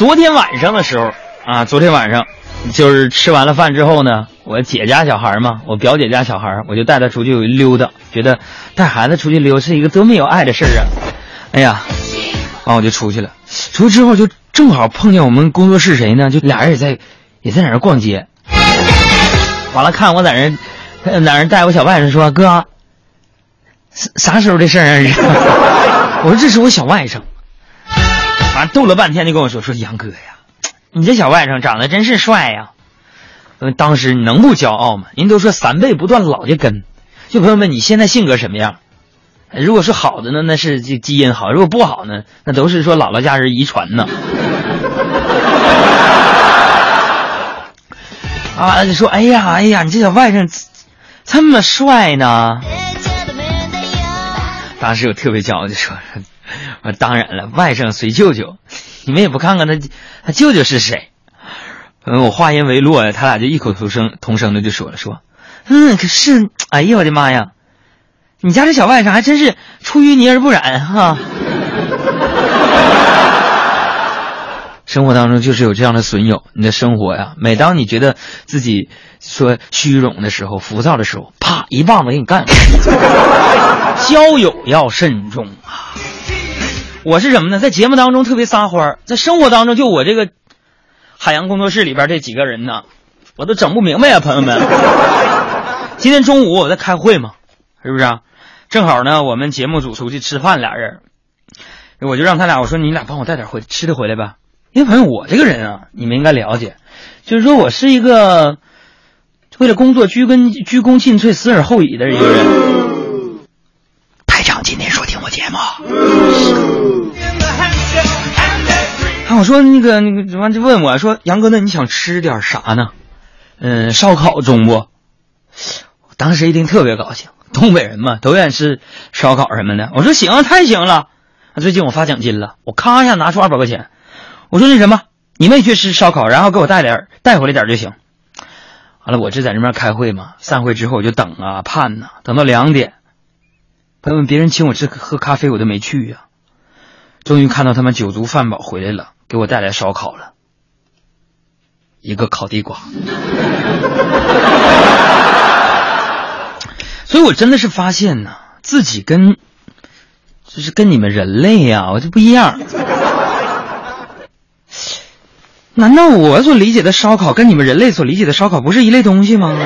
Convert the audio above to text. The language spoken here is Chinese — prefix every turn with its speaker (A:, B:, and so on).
A: 昨天晚上的时候啊，昨天晚上就是吃完了饭之后呢，我姐家小孩嘛，我表姐家小孩，我就带他出去溜达，觉得带孩子出去溜是一个多么有爱的事儿啊！哎呀，完我就出去了，出去之后就正好碰见我们工作室谁呢？就俩人也在也在那儿逛街，完了看我在那儿，在那儿带我小外甥说哥，啥啥时候的事儿啊？我说这是我小外甥。完逗了半天，就跟我说说杨哥呀，你这小外甥长得真是帅呀。嗯，当时你能不骄傲吗？人都说三辈不断老的根。就朋友们，你现在性格什么样？如果是好的呢，那是这基因好；如果不好呢，那都是说姥姥家人遗传呢。啊，就说哎呀哎呀，你这小外甥这么帅呢。当时我特别骄傲，就说。我 当然了，外甥随舅舅，你们也不看看他，他舅舅是谁？嗯，我话音未落，他俩就异口同声同声的就说了，说，嗯，可是，哎呀，我的妈呀，你家这小外甥还真是出淤泥而不染哈。生活当中就是有这样的损友，你的生活呀，每当你觉得自己说虚荣的时候、浮躁的时候，啪一棒子给你干了。交友要慎重。我是什么呢？在节目当中特别撒欢在生活当中就我这个海洋工作室里边这几个人呢，我都整不明白啊，朋友们。今天中午我在开会嘛，是不是？啊正好呢，我们节目组出去吃饭，俩人，我就让他俩我说你俩帮我带点回吃的回来吧。因为朋友，我这个人啊，你们应该了解，就是说我是一个为了工作鞠躬鞠躬尽瘁、死而后已的一个人。台长今天说听我节目。我说那个那个，完就问我说：“杨哥，那你想吃点啥呢？嗯，烧烤中不？”我当时一听特别高兴，东北人嘛都愿意吃烧烤什么的。我说行，太行了。最近我发奖金了，我咔一下拿出二百块钱。我说那什么，你们也去吃烧烤，然后给我带点带回来点就行。完了，我这在那边开会嘛，散会之后我就等啊盼呐，等到两点，朋友们别人请我吃喝咖啡我都没去呀。终于看到他们酒足饭饱回来了，给我带来烧烤了，一个烤地瓜。所以我真的是发现呢，自己跟就是跟你们人类呀，我就不一样。难道我所理解的烧烤跟你们人类所理解的烧烤不是一类东西吗？